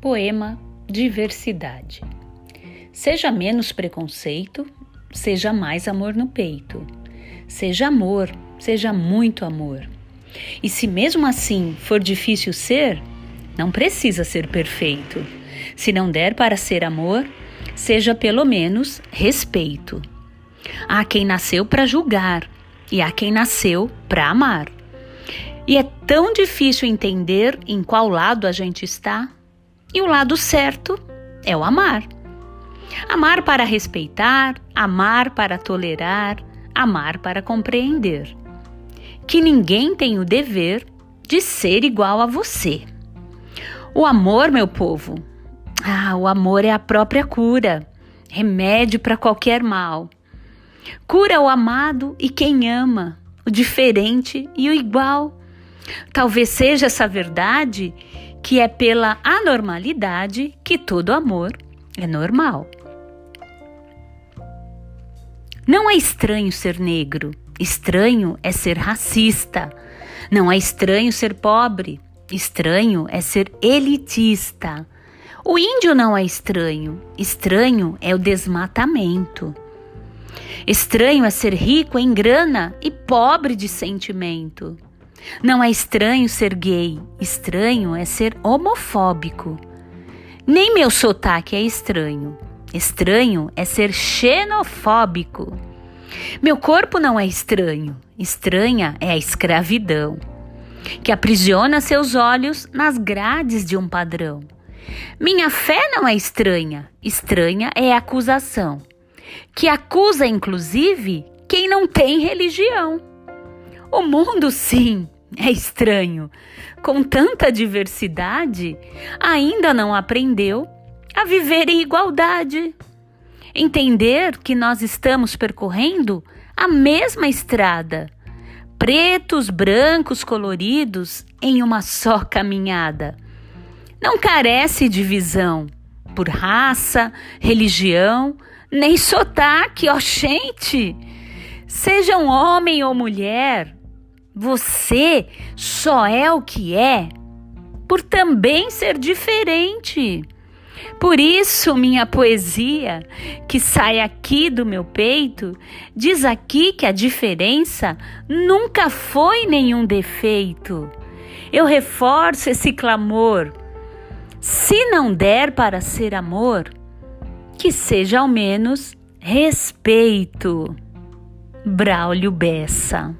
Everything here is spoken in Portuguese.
Poema Diversidade. Seja menos preconceito, seja mais amor no peito. Seja amor, seja muito amor. E se mesmo assim for difícil ser, não precisa ser perfeito. Se não der para ser amor, seja pelo menos respeito. Há quem nasceu para julgar e há quem nasceu para amar. E é tão difícil entender em qual lado a gente está e o lado certo é o amar. Amar para respeitar, amar para tolerar, amar para compreender. Que ninguém tem o dever de ser igual a você. O amor, meu povo, ah, o amor é a própria cura, remédio para qualquer mal. Cura o amado e quem ama, o diferente e o igual. Talvez seja essa verdade que é pela anormalidade que todo amor é normal. Não é estranho ser negro, estranho é ser racista. Não é estranho ser pobre, estranho é ser elitista. O índio não é estranho, estranho é o desmatamento. Estranho é ser rico em grana e pobre de sentimento. Não é estranho ser gay, estranho é ser homofóbico. Nem meu sotaque é estranho, estranho é ser xenofóbico. Meu corpo não é estranho, estranha é a escravidão, que aprisiona seus olhos nas grades de um padrão. Minha fé não é estranha, estranha é a acusação, que acusa inclusive quem não tem religião. O mundo, sim, é estranho. Com tanta diversidade, ainda não aprendeu a viver em igualdade. Entender que nós estamos percorrendo a mesma estrada, pretos, brancos, coloridos, em uma só caminhada. Não carece de visão por raça, religião, nem sotaque, ó gente. Seja um homem ou mulher, você só é o que é por também ser diferente. Por isso, minha poesia, que sai aqui do meu peito, diz aqui que a diferença nunca foi nenhum defeito. Eu reforço esse clamor. Se não der para ser amor, que seja ao menos respeito. Braulio Bessa